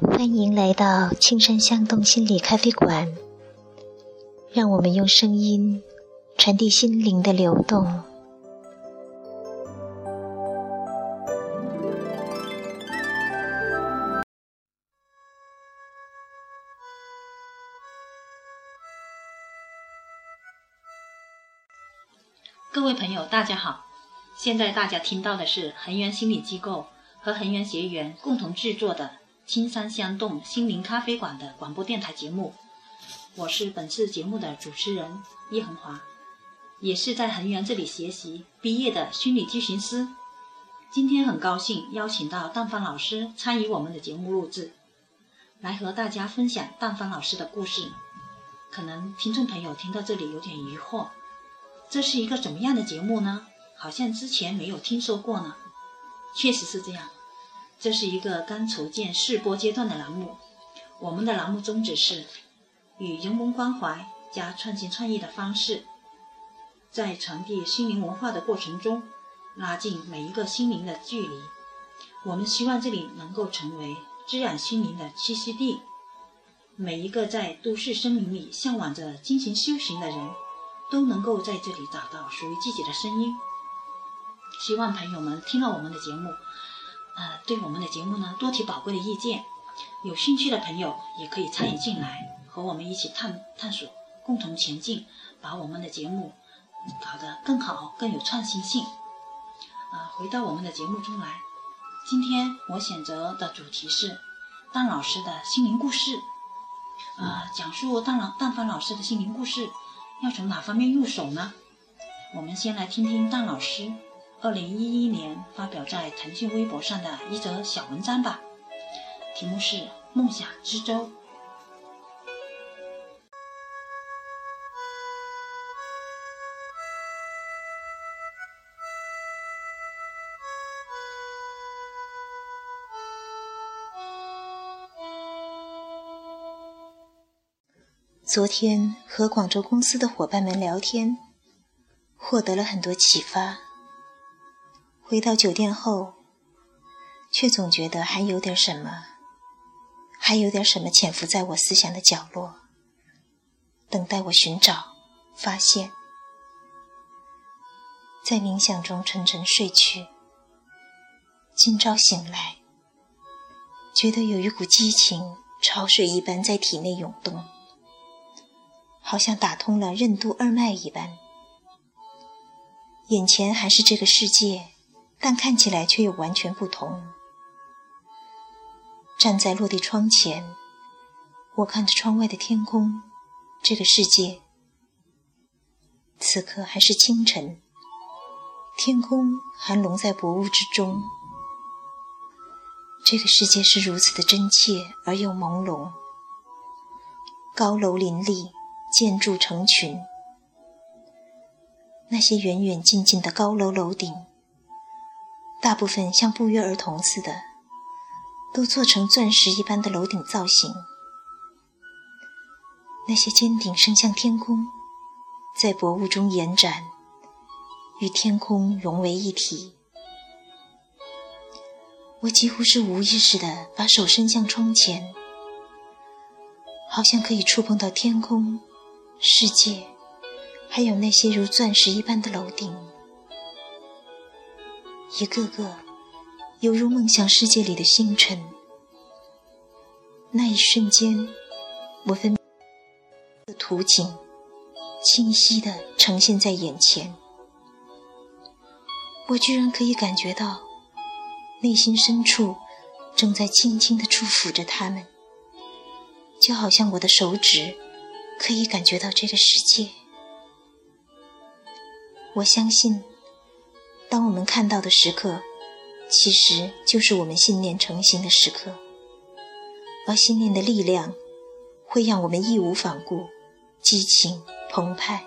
欢迎来到青山向东心理咖啡馆，让我们用声音传递心灵的流动。各位朋友，大家好！现在大家听到的是恒源心理机构和恒源学员共同制作的。青山相动心灵咖啡馆的广播电台节目，我是本次节目的主持人叶恒华，也是在恒源这里学习毕业的心理咨询师。今天很高兴邀请到淡芳老师参与我们的节目录制，来和大家分享淡芳老师的故事。可能听众朋友听到这里有点疑惑，这是一个怎么样的节目呢？好像之前没有听说过呢。确实是这样。这是一个刚筹建试播阶段的栏目，我们的栏目宗旨是以人文关怀加创新创意的方式，在传递心灵文化的过程中，拉近每一个心灵的距离。我们希望这里能够成为滋养心灵的栖息地，每一个在都市森林里向往着精神修行的人，都能够在这里找到属于自己的声音。希望朋友们听了我们的节目。呃，对我们的节目呢，多提宝贵的意见。有兴趣的朋友也可以参与进来，和我们一起探探索，共同前进，把我们的节目搞得更好，更有创新性。啊，回到我们的节目中来，今天我选择的主题是蛋老师的心灵故事。啊，讲述蛋老蛋芳老师的心灵故事，要从哪方面入手呢？我们先来听听蛋老师。二零一一年发表在腾讯微博上的一则小文章吧，题目是《梦想之舟》。昨天和广州公司的伙伴们聊天，获得了很多启发。回到酒店后，却总觉得还有点什么，还有点什么潜伏在我思想的角落，等待我寻找、发现。在冥想中沉沉睡去，今朝醒来，觉得有一股激情潮水一般在体内涌动，好像打通了任督二脉一般。眼前还是这个世界。但看起来却又完全不同。站在落地窗前，我看着窗外的天空，这个世界。此刻还是清晨，天空还笼在薄雾之中。这个世界是如此的真切而又朦胧。高楼林立，建筑成群，那些远远近近的高楼楼顶。大部分像不约而同似的，都做成钻石一般的楼顶造型。那些尖顶伸向天空，在薄雾中延展，与天空融为一体。我几乎是无意识的把手伸向窗前，好像可以触碰到天空、世界，还有那些如钻石一般的楼顶。一个个犹如梦想世界里的星辰。那一瞬间，我分的图景清晰地呈现在眼前。我居然可以感觉到内心深处正在轻轻地祝福着他们，就好像我的手指可以感觉到这个世界。我相信。当我们看到的时刻，其实就是我们信念成型的时刻。而信念的力量，会让我们义无反顾、激情澎湃，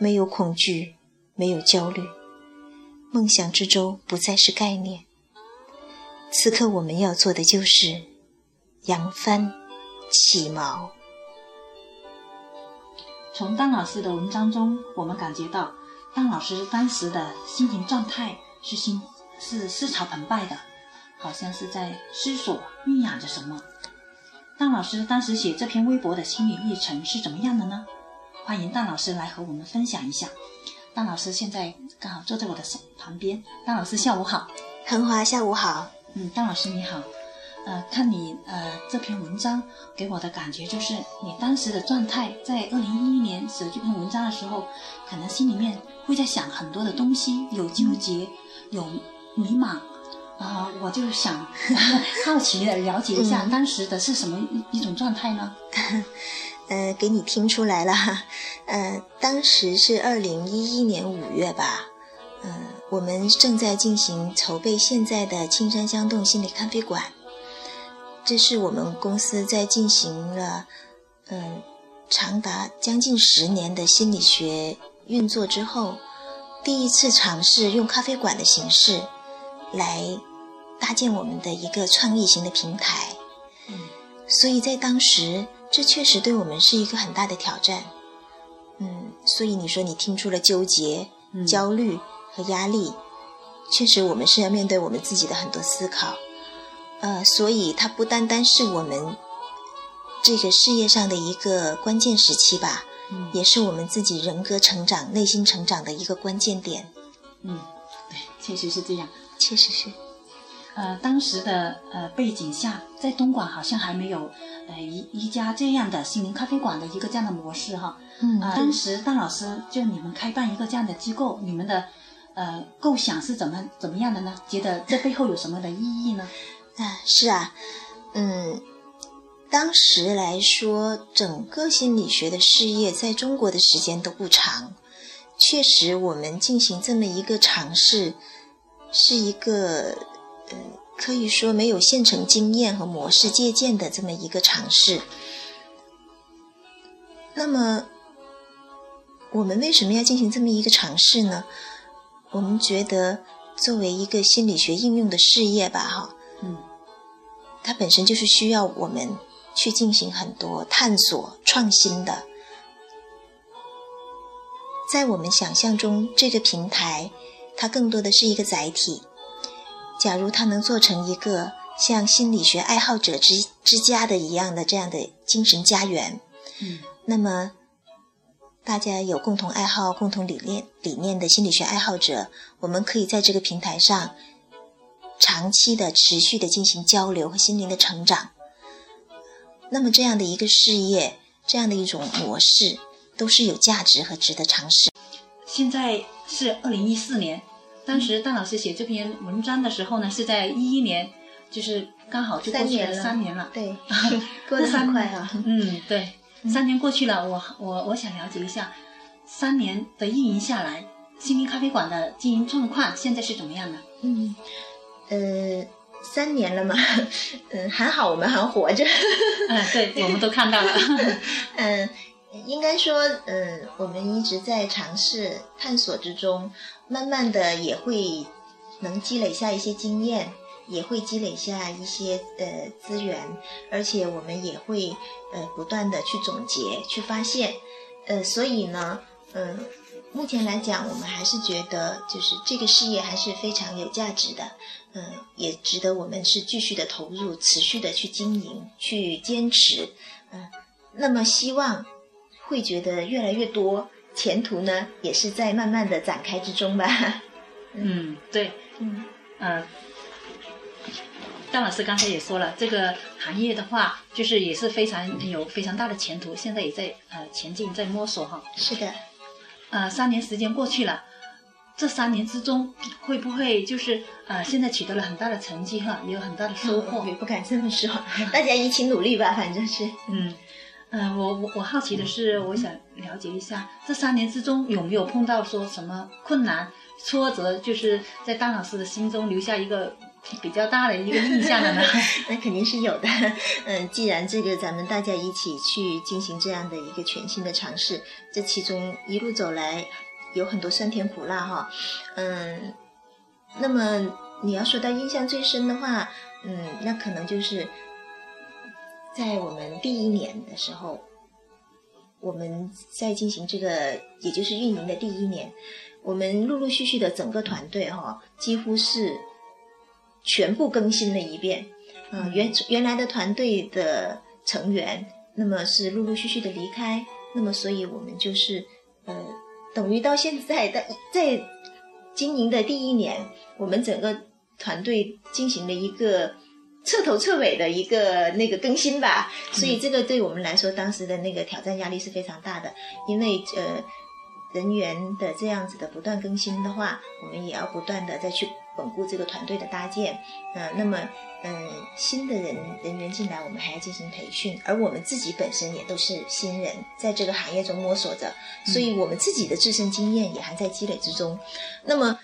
没有恐惧，没有焦虑，梦想之舟不再是概念。此刻我们要做的就是扬帆起锚。从丹老师的文章中，我们感觉到。当老师当时的心情状态是心是思潮澎湃的，好像是在思索酝酿着什么。蛋老师当时写这篇微博的心理历程是怎么样的呢？欢迎蛋老师来和我们分享一下。蛋老师现在刚好坐在我的旁边。蛋老师下午好，恒华下午好。嗯，蛋老师你好。呃，看你呃这篇文章给我的感觉就是你当时的状态，在二零一一年写这篇文章的时候，可能心里面会在想很多的东西，有纠结，有迷茫。啊，我就想 好奇的了解一下，当时的是什么一一种状态呢？呃，给你听出来了，呃，当时是二零一一年五月吧，嗯，我们正在进行筹备现在的青山香洞心理咖啡馆，这是我们公司在进行了嗯长达将近十年的心理学运作之后，第一次尝试用咖啡馆的形式来。搭建我们的一个创意型的平台，嗯，所以在当时，这确实对我们是一个很大的挑战，嗯，所以你说你听出了纠结、焦虑和压力，确实我们是要面对我们自己的很多思考，呃，所以它不单单是我们这个事业上的一个关键时期吧，嗯，也是我们自己人格成长、内心成长的一个关键点，嗯，对，确实是这样，确实是。呃，当时的呃背景下，在东莞好像还没有呃一一家这样的心灵咖啡馆的一个这样的模式哈。嗯。当时大老师就你们开办一个这样的机构，你们的呃构想是怎么怎么样的呢？觉得这背后有什么的意义呢？啊，是啊，嗯，当时来说，整个心理学的事业在中国的时间都不长，确实我们进行这么一个尝试，是一个呃。可以说没有现成经验和模式借鉴的这么一个尝试。那么，我们为什么要进行这么一个尝试呢？我们觉得，作为一个心理学应用的事业吧，哈，它本身就是需要我们去进行很多探索、创新的。在我们想象中，这个平台它更多的是一个载体。假如它能做成一个像心理学爱好者之之家的一样的这样的精神家园，嗯，那么大家有共同爱好、共同理念理念的心理学爱好者，我们可以在这个平台上长期的、持续的进行交流和心灵的成长。那么这样的一个事业，这样的一种模式，都是有价值和值得尝试。现在是二零一四年。当时邓老师写这篇文章的时候呢，是在一一年，就是刚好就过去了三年了。对，过得很快啊。嗯，对，三年过去了，我我我想了解一下，三年的运营下来，心灵咖啡馆的经营状况现在是怎么样的？嗯，呃，三年了嘛，嗯，还好，我们还活着。嗯，对，我们都看到了。嗯。应该说，嗯，我们一直在尝试探索之中，慢慢的也会能积累下一些经验，也会积累下一些呃资源，而且我们也会呃不断的去总结、去发现，呃，所以呢，嗯，目前来讲，我们还是觉得就是这个事业还是非常有价值的，嗯，也值得我们是继续的投入、持续的去经营、去坚持，嗯，那么希望。会觉得越来越多，前途呢也是在慢慢的展开之中吧。嗯，对，嗯，嗯，张老师刚才也说了，这个行业的话，就是也是非常有非常大的前途，现在也在呃前进，在摸索哈。是的，呃，三年时间过去了，这三年之中会不会就是呃现在取得了很大的成绩哈，也有很大的收获？也不敢这么说，大家一起努力吧，反正是，嗯。嗯，我我我好奇的是，我想了解一下，这三年之中有没有碰到说什么困难、挫折，就是在当老师的心中留下一个比较大的一个印象的呢？那肯定是有的。嗯，既然这个咱们大家一起去进行这样的一个全新的尝试，这其中一路走来有很多酸甜苦辣哈。嗯，那么你要说到印象最深的话，嗯，那可能就是。在我们第一年的时候，我们在进行这个，也就是运营的第一年，我们陆陆续续的整个团队哈，几乎是全部更新了一遍。啊、原原来的团队的成员，那么是陆陆续续的离开，那么所以我们就是呃，等于到现在的在经营的第一年，我们整个团队进行了一个彻头彻尾的一个那个更新吧，所以这个对我们来说，当时的那个挑战压力是非常大的，因为呃人员的这样子的不断更新的话，我们也要不断的再去稳固这个团队的搭建，呃，那么嗯、呃新的人人员进来，我们还要进行培训，而我们自己本身也都是新人，在这个行业中摸索着，所以我们自己的自身经验也还在积累之中，那么。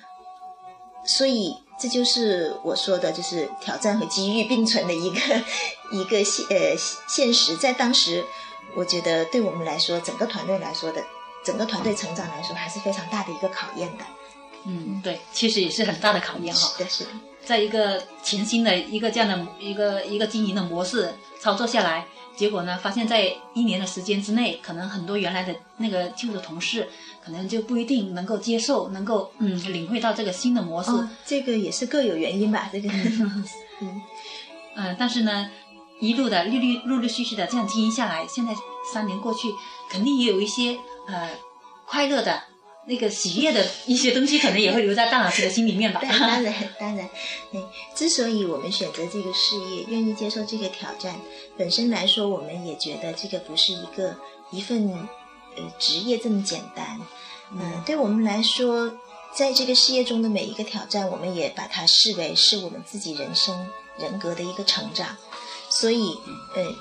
所以这就是我说的，就是挑战和机遇并存的一个一个现呃现实。在当时，我觉得对我们来说，整个团队来说的，整个团队成长来说，还是非常大的一个考验的。嗯，对，其实也是很大的考验哈。是的，是的，在一个全新的一个这样的一个一个经营的模式操作下来，结果呢，发现在一年的时间之内，可能很多原来的那个旧的同事，可能就不一定能够接受，能够嗯领会到这个新的模式。哦，这个也是各有原因吧。这个，嗯，嗯，但是呢，一路的陆陆陆陆续续的这样经营下来，现在三年过去，肯定也有一些呃快乐的那个喜悦的一些东西，可能也会留在大老师的心里面吧。对，当然，当然，哎，之所以我们选择这个事业，愿意接受这个挑战，本身来说，我们也觉得这个不是一个一份呃职业这么简单。嗯、对我们来说，在这个事业中的每一个挑战，我们也把它视为是我们自己人生人格的一个成长。所以，呃，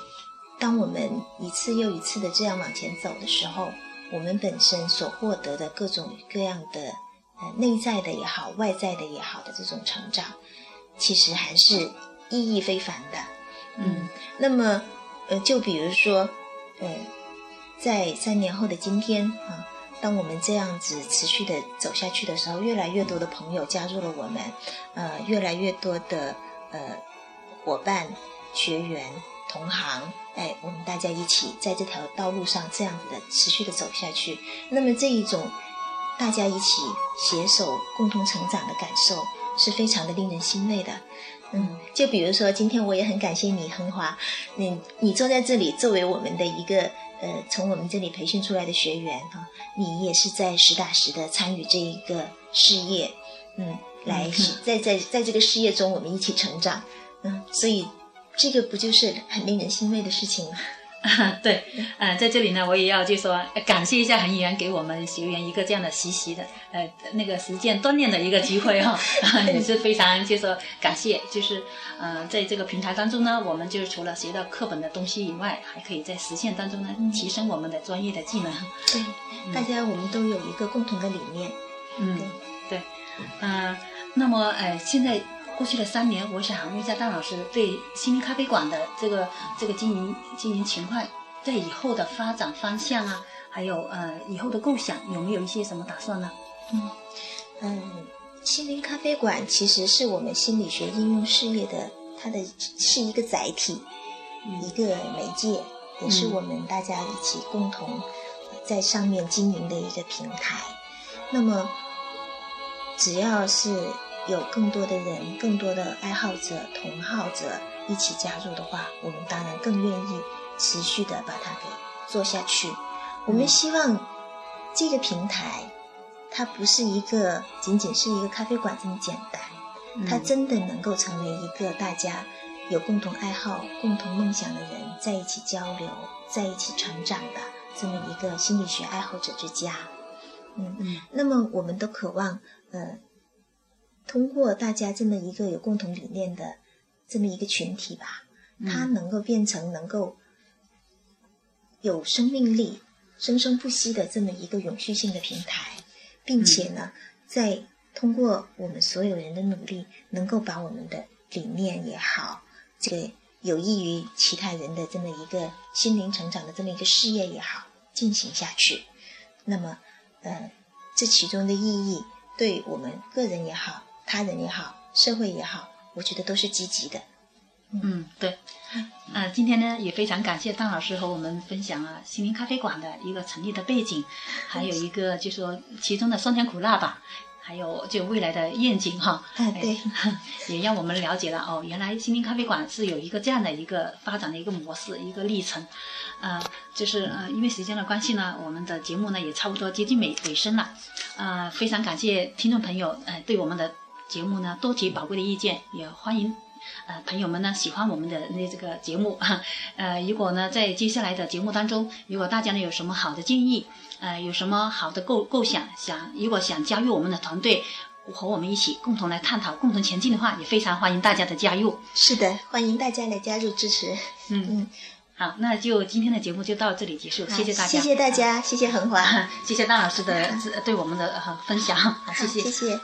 当我们一次又一次的这样往前走的时候，我们本身所获得的各种各样的呃内在的也好，外在的也好的这种成长，其实还是意义非凡的。嗯，那么呃，就比如说，呃，在三年后的今天啊，当我们这样子持续的走下去的时候，越来越多的朋友加入了我们，呃，越来越多的呃伙伴、学员、同行，哎，我们大家一起在这条道路上这样子的持续的走下去。那么这一种大家一起携手共同成长的感受，是非常的令人欣慰的。嗯，就比如说今天我也很感谢你，恒华，你你坐在这里作为我们的一个呃从我们这里培训出来的学员哈、你也是在实打实的参与这一个事业，嗯，来在在在这个事业中我们一起成长，嗯，所以这个不就是很令人欣慰的事情吗？啊对，呃，在这里呢，我也要就说呃感谢一下恒源给我们学员一个这样的实习的呃那个实践锻炼的一个机会哈，也是非常就说感谢，就是呃在这个平台当中呢，我们就是除了学到课本的东西以外，还可以在实践当中呢提升我们的专业的技能。对，大家我们都有一个共同的理念，嗯，对，嗯、那么呃，现在过去的三年，我想问一下大老师对心灵咖啡馆的这个这个经营经营情况，在以后的发展方向啊，还有呃以后的构想，有没有一些什么打算呢？嗯，心灵咖啡馆其实是我们心理学应用事业的，它的是一个载体，一个媒介，也是我们大家一起共同在上面经营的一个平台。那么，只要是有更多的人、更多的爱好者、同好者一起加入的话，我们当然更愿意持续的把它给做下去。我们希望这个平台。它不是一个仅仅是一个咖啡馆这么简单，它真的能够成为一个大家有共同爱好、共同梦想的人在一起交流、在一起成长的这么一个心理学爱好者之家。嗯，嗯那么我们都渴望，呃，通过大家这么一个有共同理念的这么一个群体吧，它能够变成能够有生命力、生生不息的这么一个永续性的平台。并且呢，在通过我们所有人的努力，能够把我们的理念也好，这个有益于其他人的这么一个心灵成长的这么一个事业也好，进行下去。那么，呃，这其中的意义，对我们个人也好，他人也好，社会也好，我觉得都是积极的。嗯，对，呃，今天呢也非常感谢张老师和我们分享啊心灵咖啡馆的一个成立的背景，还有一个就说其中的酸甜苦辣吧，还有就未来的愿景哈。哎，对，也让我们了解了哦，原来心灵咖啡馆是有一个这样的一个发展的一个模式，一个历程。呃，就是呃，因为时间的关系呢，我们的节目呢也差不多接近尾尾声了。呃，非常感谢听众朋友呃对我们的节目呢多提宝贵的意见，也欢迎。呃，朋友们呢喜欢我们的那这个节目，呃，如果呢在接下来的节目当中，如果大家呢有什么好的建议，呃，有什么好的构构想，想如果想加入我们的团队，和我们一起共同来探讨、共同前进的话，也非常欢迎大家的加入。是的，欢迎大家来加入支持。嗯嗯，好，那就今天的节目就到这里结束，谢谢大家，谢谢大家，谢谢恒华，谢谢大老师的对我们的分享，好，谢谢，谢谢。